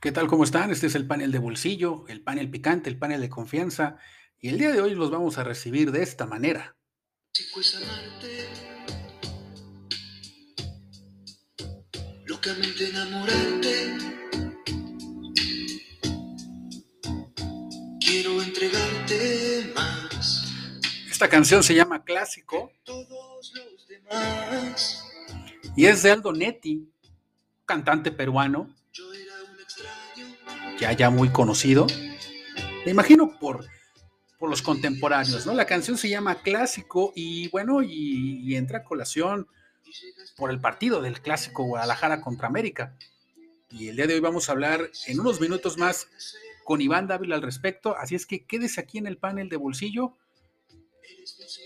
¿Qué tal? ¿Cómo están? Este es el panel de bolsillo, el panel picante, el panel de confianza. Y el día de hoy los vamos a recibir de esta manera. locamente enamorarte. Quiero entregarte más. Esta canción se llama Clásico. Y es de Aldo Netti, cantante peruano ya, ya muy conocido. Me imagino por, por los contemporáneos, ¿no? La canción se llama Clásico y bueno, y, entra a colación por el partido del Clásico Guadalajara contra América. Y el día de hoy vamos a hablar en unos minutos más con Iván Dávila al respecto, así es que quédese aquí en el panel de bolsillo.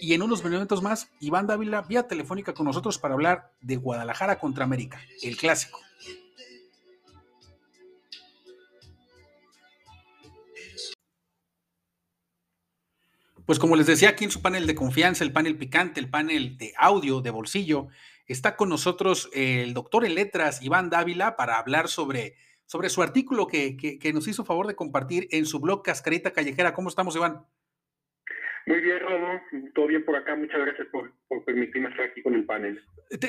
Y en unos minutos más, Iván Dávila vía telefónica con nosotros para hablar de Guadalajara contra América, el clásico. Pues como les decía aquí en su panel de confianza, el panel picante, el panel de audio, de bolsillo, está con nosotros el doctor en letras Iván Dávila para hablar sobre, sobre su artículo que, nos hizo favor de compartir en su blog Cascarita Callejera. ¿Cómo estamos, Iván? Muy bien, Rodo. Todo bien por acá. Muchas gracias por, permitirme estar aquí con el panel.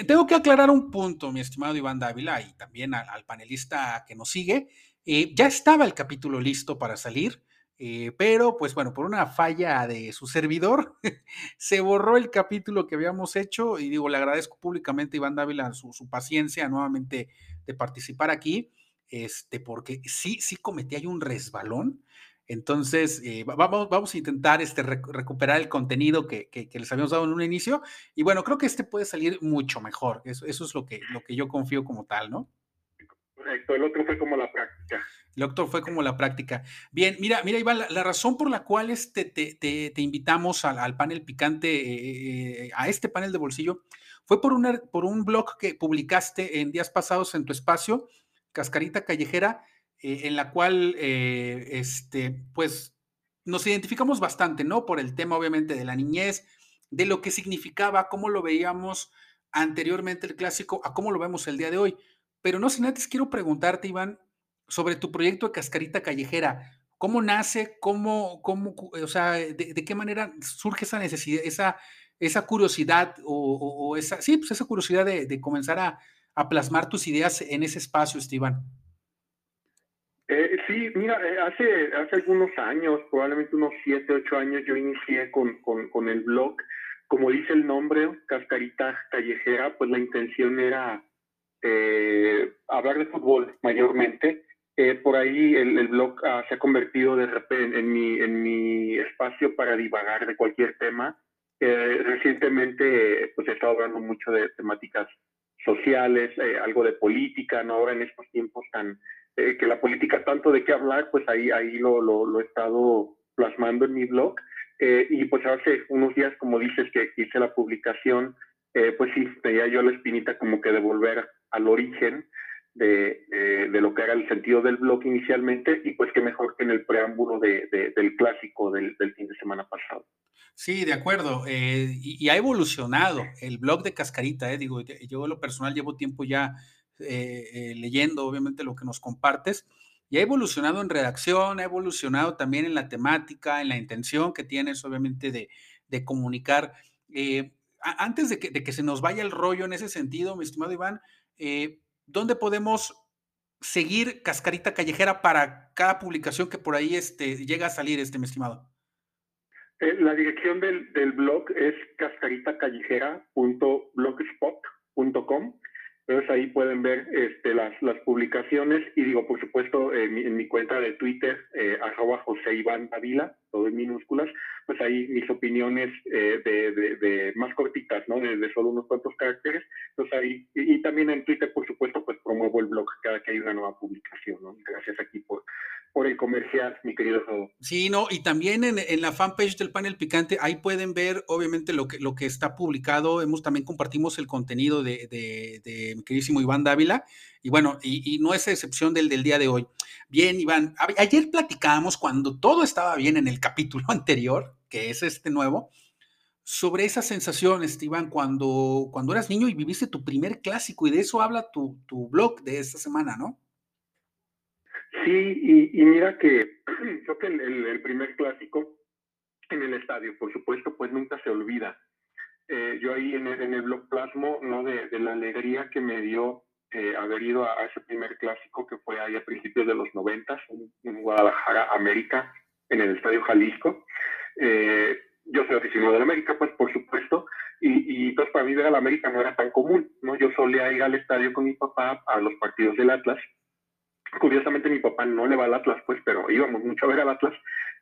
tengo que aclarar un punto, mi estimado Iván Dávila, y también al, panelista que nos sigue. Eh, ya estaba el capítulo listo para salir. Eh, pero, pues bueno, por una falla de su servidor, se borró el capítulo que habíamos hecho y digo, le agradezco públicamente a Iván Dávila su, paciencia nuevamente de participar aquí, este, porque sí, sí cometí un resbalón. Entonces, eh, vamos, vamos a intentar este, recuperar el contenido que, les habíamos dado en un inicio. Y bueno, creo que este puede salir mucho mejor. Eso, eso es lo que, lo que yo confío como tal, ¿no? Correcto, el otro fue como la práctica. El doctor fue como la práctica. Bien, mira, mira, Iván, la, razón por la cual este, te, invitamos al, panel picante, eh, eh, a este panel de bolsillo, fue por, una, por un blog que publicaste en días pasados en tu espacio, Cascarita Callejera, eh, en la cual, este, pues, nos identificamos bastante, ¿no? Por el tema, obviamente, de la niñez, de lo que significaba, cómo lo veíamos anteriormente el clásico, a cómo lo vemos el día de hoy. Pero no sin antes quiero preguntarte, Iván, sobre tu proyecto de Cascarita Callejera. ¿Cómo nace? ¿Cómo, cómo o sea, de, qué manera surge esa necesidad, esa, esa curiosidad o, esa, sí, pues esa curiosidad de, comenzar a, plasmar tus ideas en ese espacio, Esteban? Eh, sí, mira, eh, hace, hace algunos años, probablemente unos siete, ocho años, yo inicié con, con el blog. Como dice el nombre, Cascarita Callejera, pues la intención era eh, hablar de fútbol mayormente. Eh, por ahí el, blog ah, se ha convertido de repente en mi, en mi espacio para divagar de cualquier tema. Eh, recientemente pues he estado hablando mucho de temáticas sociales, algo de política, ¿no? Ahora en estos tiempos tan que la política tanto de qué hablar, pues ahí, ahí lo, lo, he estado plasmando en mi blog. y pues hace unos días, como dices, que hice la publicación, pues sí, tenía yo la espinita como que de volver al origen de, lo que era el sentido del blog inicialmente y pues qué mejor que en el preámbulo del clásico del, fin de semana pasado. Sí, de acuerdo. Eh, y, ha evolucionado el blog de Cascarita. Eh, digo, yo lo personal llevo tiempo ya eh, leyendo, obviamente, lo que nos compartes. Y ha evolucionado en redacción, ha evolucionado también en la temática, en la intención que tienes, obviamente, de, comunicar. Antes de que, se nos vaya el rollo en ese sentido, mi estimado Iván, eh, ¿dónde podemos seguir Cascarita Callejera para cada publicación que por ahí este, llega a salir, este, mi estimado? Eh, la dirección del, blog es cascaritacallejera.blogspot.com entonces ahí pueden ver este, las, publicaciones y digo, por supuesto, en mi, cuenta de Twitter, eh, arroba José Iván Davila, todo en minúsculas, pues ahí mis opiniones eh, de, de, más cortitas, ¿no? De, solo unos cuantos caracteres. Entonces ahí, y, también en Twitter, por supuesto, pues promuevo el blog cada que hay una nueva publicación, ¿no? Gracias aquí por, por el comercial, mi querido Rodo. Sí, no, y también en, en, la fanpage del panel picante, ahí pueden ver obviamente lo que, lo que está publicado. Hemos también compartimos el contenido de, de, mi queridísimo Iván Dávila. Y bueno, y, no es excepción del, del día de hoy. Bien, Iván, ayer platicábamos cuando todo estaba bien en el capítulo anterior, que es este nuevo, sobre esa sensación, Iván, cuando, cuando eras niño y viviste tu primer clásico, y de eso habla tu, tu blog de esta semana, ¿no? Sí, y, mira que creo que el, primer clásico en el estadio, por supuesto, pues nunca se olvida. Eh, yo ahí en el, blog plasmo, ¿no? De, la alegría que me dio eh, haber ido a, ese primer clásico que fue ahí a principios de los noventas en, Guadalajara, América, en el Estadio Jalisco. Eh, yo soy aficionado la América, pues por supuesto, y, y pues para mí ver la América no era tan común, ¿no? Yo solía ir al estadio con mi papá a los partidos del Atlas. Curiosamente mi papá no le va al Atlas, pues, pero íbamos mucho a ver al Atlas,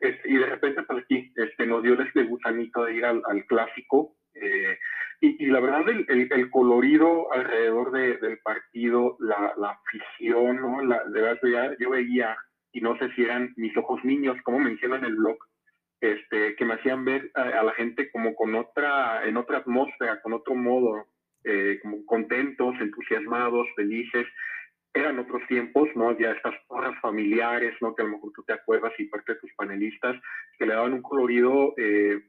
este, y de repente pues aquí este, nos dio este gusanito de ir al, clásico, eh, y, la verdad el, el, colorido alrededor del partido, la, afición, ¿no? La, de verdad yo veía, y no sé si eran mis ojos niños, como mencionan en el blog, este, que me hacían ver a, la gente como con otra, en otra atmósfera, con otro modo, eh, como contentos, entusiasmados, felices. Eran otros tiempos, ¿no? Ya estas porras familiares, ¿no? Que a lo mejor tú te acuerdas y parte de tus panelistas, que le daban un colorido eh,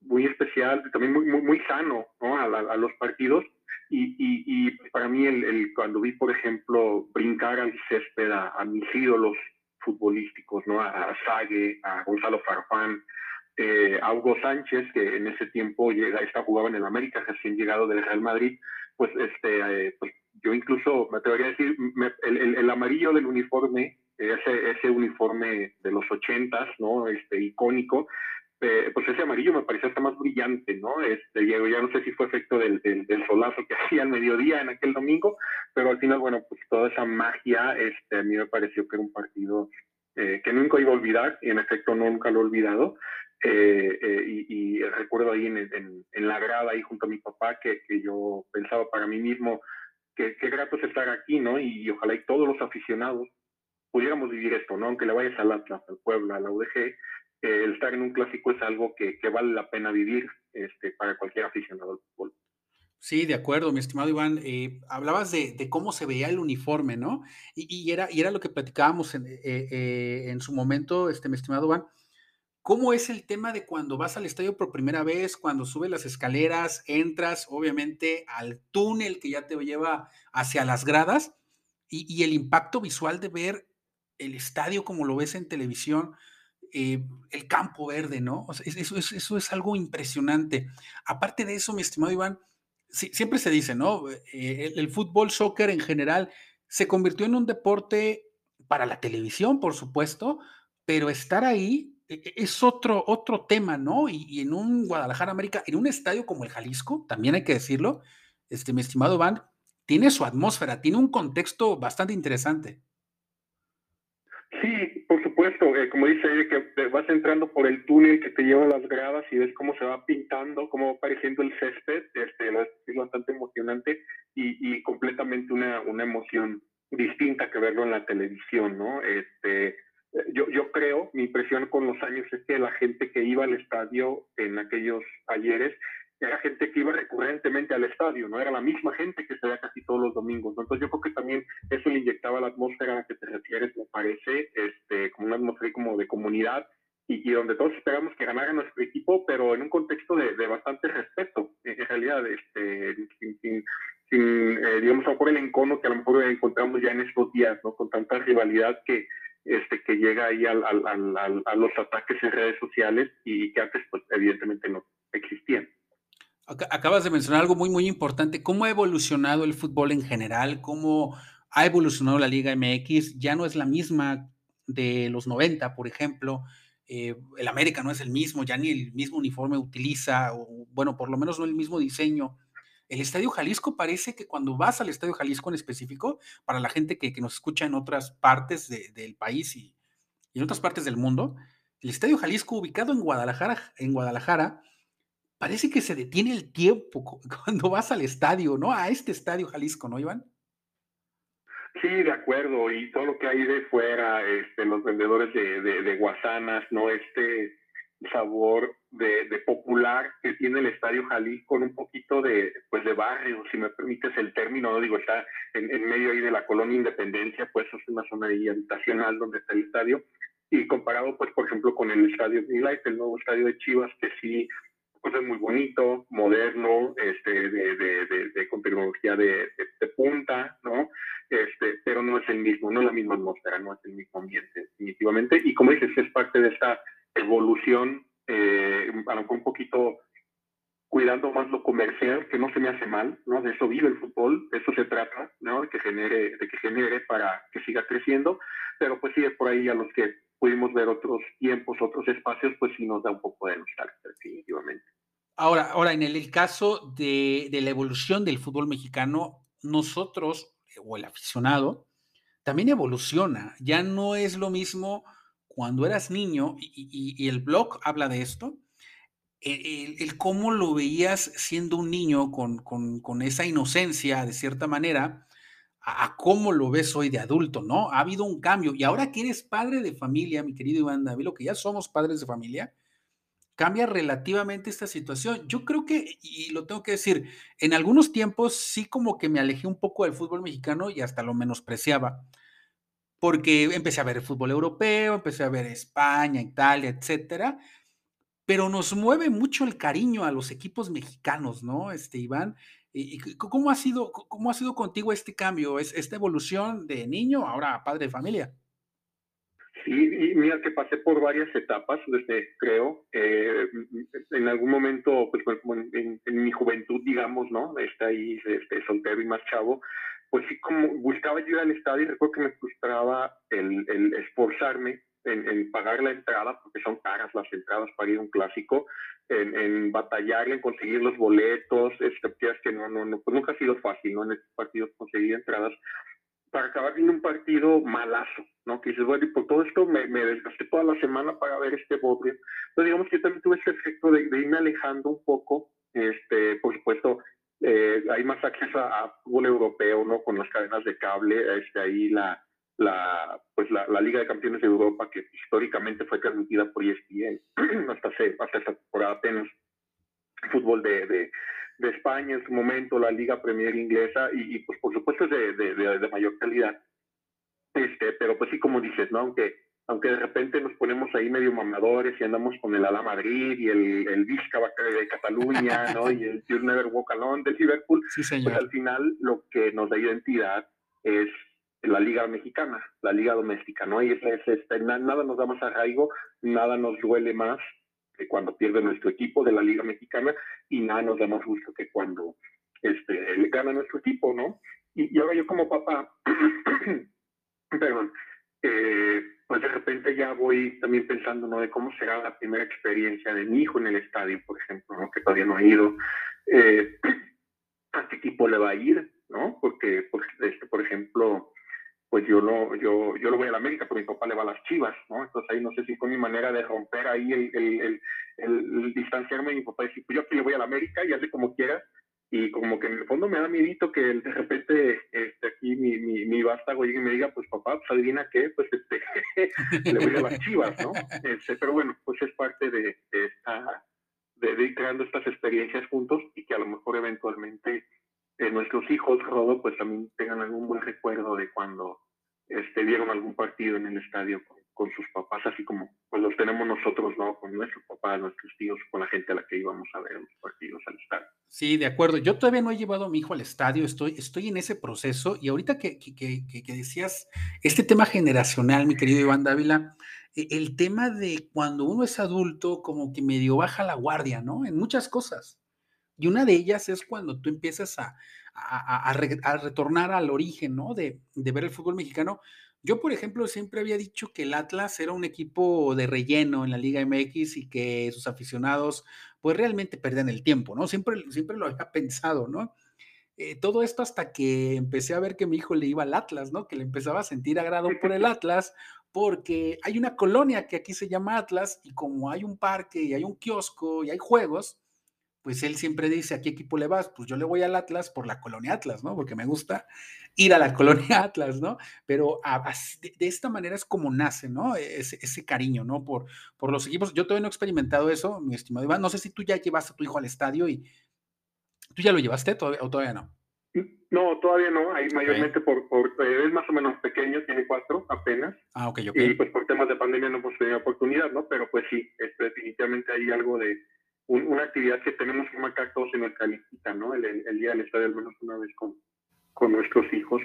muy especial, también muy, muy, muy sano, ¿no? A, los partidos. Y, y, y, para mí, el, el, cuando vi, por ejemplo, brincar al césped a, a mis ídolos futbolísticos, ¿no? A, a Sague, a Gonzalo Farfán, eh, a Hugo Sánchez, que en ese tiempo llega, está, jugaba en el América, recién llegado del Real Madrid, pues, este, eh, pues yo incluso me atrevería a decir, el, el, amarillo del uniforme, ese, ese uniforme de los ochentas, ¿no? Este, icónico, eh, pues ese amarillo me parecía hasta más brillante, ¿no? Este, ya, ya no sé si fue efecto del, del, del, solazo que hacía al mediodía en aquel domingo, pero al final, bueno, pues toda esa magia, este, a mí me pareció que era un partido eh, que nunca iba a olvidar, y en efecto nunca lo he olvidado, eh, eh, y, recuerdo ahí en, en, la grada, ahí junto a mi papá, que, que yo pensaba para mí mismo que qué grato es estar aquí, ¿no? Y, ojalá y todos los aficionados pudiéramos vivir esto, ¿no? Aunque le vayas al Atlas, al Puebla, a la UDG, eh, el estar en un clásico es algo que, que, vale la pena vivir este, para cualquier aficionado al fútbol. Sí, de acuerdo, mi estimado Iván. hablabas de, de, cómo se veía el uniforme, ¿no? Y, y, era, y era lo que platicábamos en, en su momento, este, mi estimado Iván ¿Cómo es el tema de cuando vas al estadio por primera vez, cuando subes las escaleras, entras obviamente al túnel que ya te lleva hacia las gradas y, el impacto visual de ver el estadio como lo ves en televisión, eh, el campo verde, ¿no? eso, eso, es algo impresionante. Aparte de eso, mi estimado Iván, siempre se dice, ¿no? Eh, el fútbol, soccer en general, se convirtió en un deporte para la televisión, por supuesto, pero estar ahí e, e, es otro, otro tema, ¿no? Y, en un Guadalajara América, en un estadio como el Jalisco, también hay que decirlo, este, mi estimado Van, tiene su atmósfera, tiene un contexto bastante interesante. Sí, supuesto, eh, como dice que vas entrando por el túnel que te lleva a las gradas y ves cómo se va pintando, cómo va apareciendo el césped, este, es bastante emocionante y, y completamente una, una emoción distinta que verlo en la televisión, ¿no? Este, yo, yo creo, mi impresión con los años es que la gente que iba al estadio en aquellos ayeres era gente que iba recurrentemente al estadio, no era la misma gente que se veía casi todos los domingos. Entonces yo creo que también eso le inyectaba la atmósfera a la que te refieres, me parece, este, atmósfera como de comunidad y, donde todos esperamos que ganara nuestro equipo, pero en un contexto de, bastante respeto, en, realidad, este, sin, eh, digamos, a lo mejor el encono que a lo mejor encontramos ya en estos días, ¿no? Con tanta rivalidad que, este, que llega ahí al, al, a los ataques en redes sociales y que antes, pues, evidentemente no existían. Acabas de mencionar algo muy, muy importante. ¿Cómo ha evolucionado el fútbol en general? ¿Cómo ha evolucionado la Liga MX? Ya no es la misma de los 90, por ejemplo. Eh, el América no es el mismo, ya ni el mismo uniforme utiliza, o bueno, por lo menos no el mismo diseño. El Estadio Jalisco parece que cuando vas al Estadio Jalisco en específico, para la gente que, nos escucha en otras partes del país y, en otras partes del mundo, el Estadio Jalisco ubicado en Guadalajara, en Guadalajara, parece que se detiene el tiempo cuando vas al estadio, ¿no? A este Estadio Jalisco, ¿no, Iván? Sí, de acuerdo. Y todo lo que hay de fuera, este, los vendedores de, de, de guasanas, ¿no? Este, sabor de, de, popular que tiene el Estadio Jalisco con un poquito de, pues de barrio, si me permites el término, no digo, está en, en, medio ahí de la colonia Independencia, pues es una zona ahí habitacional donde está el estadio, y comparado, pues, por ejemplo, con el Estadio Light, el nuevo estadio de Chivas, que sí pues es muy bonito, moderno, este, de, de, de, con tecnología de, punta, ¿no? Este, pero no es el mismo, no es la misma atmósfera, no es el mismo ambiente, definitivamente. Y como dices, es parte de esta evolución, eh, a lo mejor un poquito cuidando más lo comercial, que no se me hace mal, ¿no? De eso vive el fútbol, de eso se trata, ¿no? De que genere, de que genere para que siga creciendo, pero pues sí, por ahí a los que pudimos ver otros tiempos, otros espacios, pues sí nos da un poco de nostalgia, definitivamente. Ahora, ahora en el, caso de, la evolución del fútbol mexicano, nosotros, o el aficionado, también evoluciona. Ya no es lo mismo cuando eras niño, y, el blog habla de esto, el, cómo lo veías siendo un niño con, con, esa inocencia, de cierta manera, a, cómo lo ves hoy de adulto, ¿no? Ha habido un cambio. Y ahora que eres padre de familia, mi querido Iván David, lo que ya somos padres de familia, cambia relativamente esta situación. Yo creo que, y lo tengo que decir, en algunos tiempos sí como que me alejé un poco del fútbol mexicano y hasta lo menospreciaba, porque empecé a ver el fútbol europeo, empecé a ver España, Italia, etcétera, pero nos mueve mucho el cariño a los equipos mexicanos, ¿no? Este, Iván, ¿Y cómo ha sido, cómo ha sido contigo este cambio, esta evolución de niño ahora padre de familia? Sí, y mira que pasé por varias etapas, desde creo, eh, en algún momento, pues en, mi juventud, digamos, ¿no? Está ahí este, soltero y más chavo, pues sí, como buscaba ir al estadio recuerdo que me frustraba el, el esforzarme en, pagar la entrada, porque son caras las entradas para ir a un clásico, en, en batallar, en conseguir los boletos, este, que no, no, no, pues nunca ha sido fácil, ¿no? En estos partidos conseguir entradas para acabar viendo un partido malazo, ¿no? Que dices, bueno, y por todo esto me, me desgasté toda la semana para ver este bodrio. Entonces, digamos que yo también tuve ese efecto de, irme alejando un poco, este, por supuesto, eh, hay más acceso a, fútbol europeo, ¿no? Con las cadenas de cable, este, ahí la, la, pues la, la, Liga de Campeones de Europa, que históricamente fue transmitida por ESPN hasta, hace, hasta esta temporada apenas, fútbol de, de, de, España en su momento, la Liga Premier inglesa, y, pues por supuesto es de, de, mayor calidad. Este, pero pues sí, como dices, ¿no? Aunque, aunque de repente nos ponemos ahí medio mamadores y andamos con el Ala Madrid y el, el Vizca de Cataluña, ¿no? Y el You Never Walk Alone de Liverpool, sí, señor. pues al final lo que nos da identidad es la liga mexicana, la liga doméstica, ¿no? Y esa es, este, nada nos da más arraigo, nada nos duele más que cuando pierde nuestro equipo de la liga mexicana y nada nos da más gusto que cuando este, gana nuestro equipo, ¿no? Y, ahora yo como papá, perdón, eh, pues de repente ya voy también pensando, ¿no? De cómo será la primera experiencia de mi hijo en el estadio, por ejemplo, ¿no? Que todavía no ha ido. Eh, ¿A qué equipo le va a ir? ¿No? Porque, porque este, por ejemplo, pues yo no, yo, yo lo voy a la América, pero mi papá le va a las chivas, ¿no? Entonces ahí no sé si fue mi manera de romper ahí el, el, el, distanciarme de mi papá y decir, pues yo aquí le voy a la América y hace como quiera. Y como que en el fondo me da miedito que de repente este, aquí mi, mi, mi vástago y me diga, pues papá, pues adivina qué, pues este, le voy a las chivas, ¿no? Este, pero bueno, pues es parte de, de esta, de ir creando estas experiencias juntos y que a lo mejor eventualmente nuestros hijos, Rodo, pues también tengan algún buen recuerdo de cuando este, vieron algún partido en el estadio con, sus papás, así como pues los tenemos nosotros, ¿no? Con nuestros papás, nuestros tíos, con la gente a la que íbamos a ver los partidos al estadio. Sí, de acuerdo. Yo todavía no he llevado a mi hijo al estadio, estoy, estoy en ese proceso y ahorita que, que, que, que decías este tema generacional, mi querido Iván Dávila, e, el tema de cuando uno es adulto, como que medio baja la guardia, ¿no? En muchas cosas. Y una de ellas es cuando tú empiezas a, a, retornar al origen, ¿no? De, ver el fútbol mexicano. Yo, por ejemplo, siempre había dicho que el Atlas era un equipo de relleno en la Liga MX y que sus aficionados, pues realmente perdían el tiempo, ¿no? Siempre, siempre lo había pensado, ¿no? Eh, todo esto hasta que empecé a ver que mi hijo le iba al Atlas, ¿no? Que le empezaba a sentir agrado por el Atlas, porque hay una colonia que aquí se llama Atlas y como hay un parque y hay un kiosco y hay juegos, pues él siempre dice, ¿a qué equipo le vas? Pues yo le voy al Atlas por la colonia Atlas, ¿no? Porque me gusta ir a la colonia Atlas, ¿no? Pero de, esta manera es como nace, ¿no? Ese, ese, cariño, ¿no? Por, por los equipos. Yo todavía no he experimentado eso, mi estimado Iván. No sé si tú ya llevaste a tu hijo al estadio y tú ya lo llevaste todavía, o todavía no. No, todavía no. Hay mayormente por, por, eh, es más o menos pequeño, tiene cuatro apenas. Ah, ok, ok. Y pues por temas de pandemia no hemos tenido oportunidad, ¿no? Pero pues sí, este, definitivamente hay algo de una actividad que tenemos que marcar todos en nuestra lista, ¿no? El, día del estadio al menos una vez con, con nuestros hijos.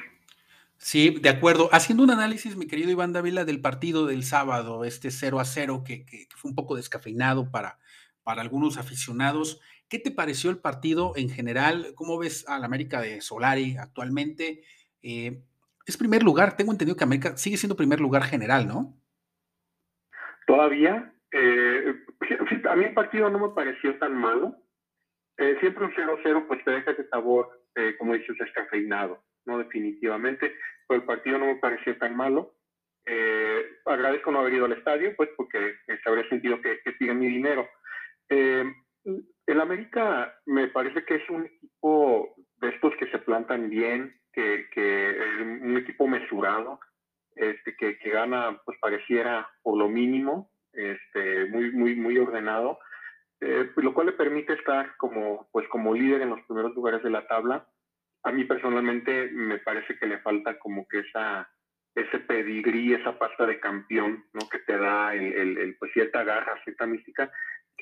Sí, de acuerdo. Haciendo un análisis, mi querido Iván Dávila, del partido del sábado, este 0 a 0, que, que, fue un poco descafeinado para, para algunos aficionados. ¿Qué te pareció el partido en general? ¿Cómo ves al América de Solari actualmente? Eh, es primer lugar, tengo entendido que América sigue siendo primer lugar general, ¿no? Todavía. Eh, a mí el partido no me pareció tan malo. Eh, siempre un 0-0 pues te deja ese sabor, como dices, descafeinado, ¿no? Definitivamente. Pero el partido no me pareció tan malo. agradezco no haber ido al estadio, pues porque se habría sentido que, que mi dinero. Eh, el América me parece que es un equipo de estos que se plantan bien, que, que un equipo mesurado, este, que, que, gana, pues pareciera por lo mínimo, este, muy, muy, muy ordenado, eh, lo cual le permite estar como, pues como líder en los primeros lugares de la tabla. A mí personalmente me parece que le falta como que esa, ese pedigrí, esa pasta de campeón, ¿no? Que te da el, el pues cierta garra, cierta mística,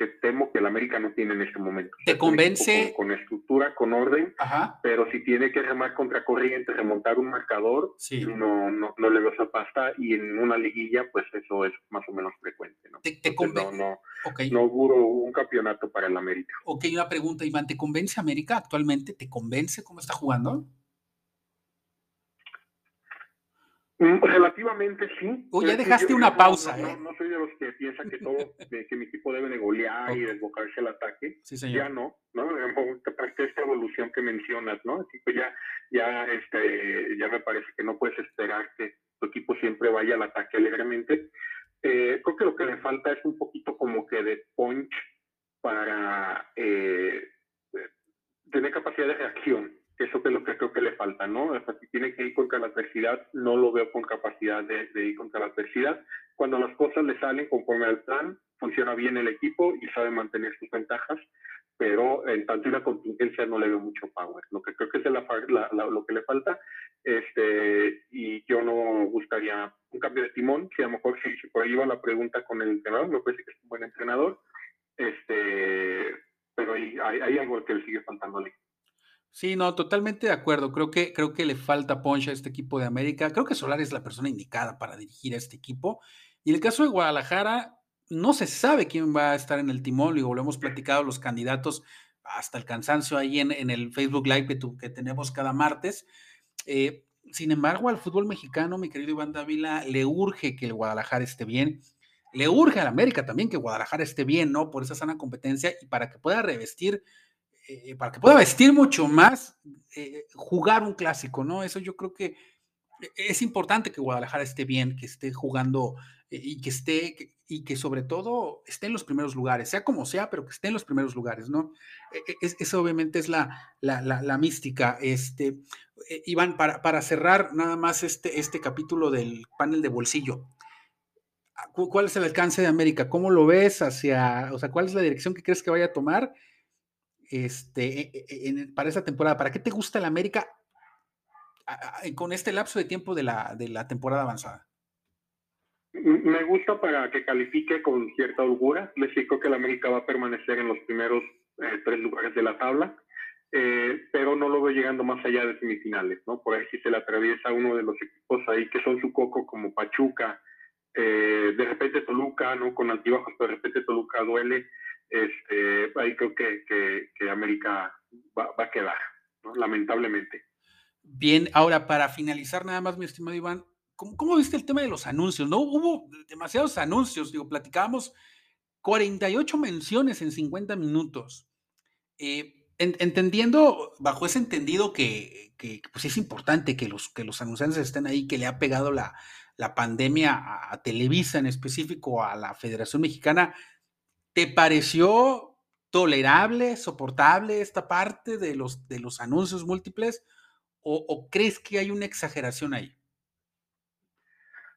que temo que el América no tiene en este momento. ¿Te convence? Con, estructura, con orden, pero si tiene que remar contra corriente, remontar un marcador, no, no, no, le veo esa pasta y en una liguilla, pues eso es más o menos frecuente. ¿no? ¿Te, no, no, no auguro un campeonato para el América. Ok, una pregunta, Iván, ¿te convence América actualmente? ¿Te convence cómo está jugando? Relativamente sí. O ya dejaste una pausa, ¿eh? No, soy de los que piensan que todo, que mi equipo debe de golear y desbocarse al ataque. Sí, señor. Ya no, ¿no? Esta evolución que mencionas, ¿no? Así que ya, ya, este, ya me parece que no puedes esperar que tu equipo siempre vaya al ataque alegremente. Eh, creo que lo que le falta es un poquito como que de punch para eh, tener capacidad de reacción eso es lo que creo que le falta, ¿no? O sea, si tiene que ir contra la adversidad, no lo veo con capacidad de, ir contra la adversidad. Cuando las cosas le salen conforme al plan, funciona bien el equipo y sabe mantener sus ventajas, pero en tanto una contingencia no le veo mucho power. Lo que creo que es lo que le falta, este, y yo no buscaría un cambio de timón, si a lo mejor si, por ahí va la pregunta con el entrenador, me parece que es un buen entrenador, este, pero hay, hay, algo que le sigue faltando al equipo. Sí, no, totalmente de acuerdo. Creo que, creo que le falta punch a este equipo de América. Creo que Solar es la persona indicada para dirigir a este equipo. Y en el caso de Guadalajara, no se sabe quién va a estar en el timón. Digo, lo hemos platicado los candidatos hasta el cansancio ahí en, en el Facebook Live que, tenemos cada martes. Eh, sin embargo, al fútbol mexicano, mi querido Iván Dávila, le urge que el Guadalajara esté bien. Le urge al América también que Guadalajara esté bien, ¿no? Por esa sana competencia y para que pueda revestir eh, para que pueda vestir mucho más, eh, jugar un clásico, ¿no? Eso yo creo que es importante que Guadalajara esté bien, que esté jugando eh, y que esté, y que sobre todo esté en los primeros lugares, sea como sea, pero que esté en los primeros lugares, ¿no? E, e, eso obviamente es la, la, mística. Este, Iván, para, para, cerrar nada más este, este capítulo del panel de bolsillo, ¿cuál es el alcance de América? ¿Cómo lo ves hacia, o sea, cuál es la dirección que crees que vaya a tomar? Este, e, e, para esta temporada? ¿Para qué te gusta el América con este lapso de tiempo de la, de la temporada avanzada? Me gusta para que califique con cierta holgura. Les digo que el América va a permanecer en los primeros eh, tres lugares de la tabla, eh, pero no lo veo llegando más allá de semifinales, ¿no? Por ahí si se le atraviesa uno de los equipos ahí que son su coco como Pachuca, eh, de repente Toluca, ¿no? Con altibajos, pero de repente Toluca duele este, ahí creo que, que, América va, a quedar, lamentablemente. Bien, ahora para finalizar nada más, mi estimado Iván, ¿cómo, viste el tema de los anuncios? No hubo demasiados anuncios, digo, platicábamos 48 menciones en 50 minutos. Eh, entendiendo, bajo ese entendido que, que, pues es importante que los, que los anunciantes estén ahí, que le ha pegado la, la pandemia a, a Televisa en específico, a la Federación Mexicana, ¿Te pareció tolerable, soportable esta parte de los, de los anuncios múltiples o, crees que hay una exageración ahí?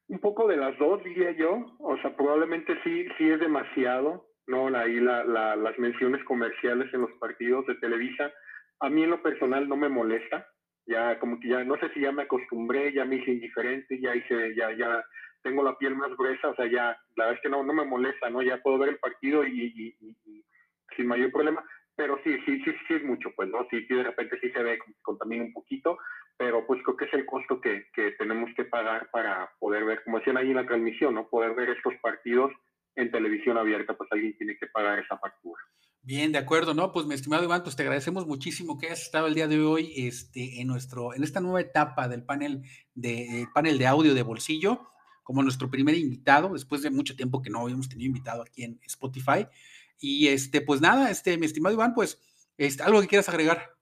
Un poco de las dos, diría yo. O sea, probablemente sí, sí es demasiado, ¿no? Ahí la, las menciones comerciales en los partidos de Televisa. A mí en lo personal no me molesta. Ya como que ya, no sé si ya me acostumbré, ya me hice indiferente, ya hice, ya, ya tengo la piel más gruesa, o sea, ya, la verdad es que no, no me molesta, ¿no? Ya puedo ver el partido y, sin mayor problema, pero sí, sí, sí, sí es mucho, pues, ¿no? Sí, sí, de repente sí se ve, contamina un poquito, pero pues creo que es el costo que, que tenemos que pagar para poder ver, como decían ahí en la transmisión, ¿no? Poder ver estos partidos en televisión abierta, pues alguien tiene que pagar esa factura. Bien, de acuerdo, ¿no? Pues mi estimado Iván, pues te agradecemos muchísimo que hayas estado el día de hoy este, en, nuestro, en esta nueva etapa del panel de, panel de audio de bolsillo, como nuestro primer invitado, después de mucho tiempo que no habíamos tenido invitado aquí en Spotify. Y este, pues nada, este, mi estimado Iván, pues, este, algo que quieras agregar.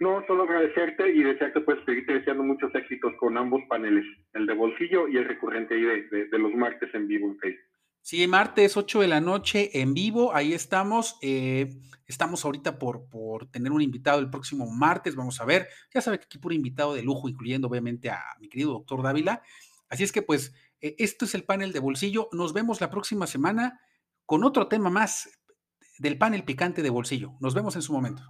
No, solo agradecerte y desearte pues seguirte deseando muchos éxitos con ambos paneles, el de bolsillo y el recurrente ahí de, de, los martes en vivo en Facebook. Sí, martes 8 de la noche en vivo, ahí estamos. Eh, estamos ahorita por, por tener un invitado el próximo martes, vamos a ver. Ya sabe que aquí puro invitado de lujo, incluyendo obviamente a mi querido doctor Dávila. Así es que pues, eh, esto es el panel de bolsillo. Nos vemos la próxima semana con otro tema más del panel picante de bolsillo. Nos vemos en su momento.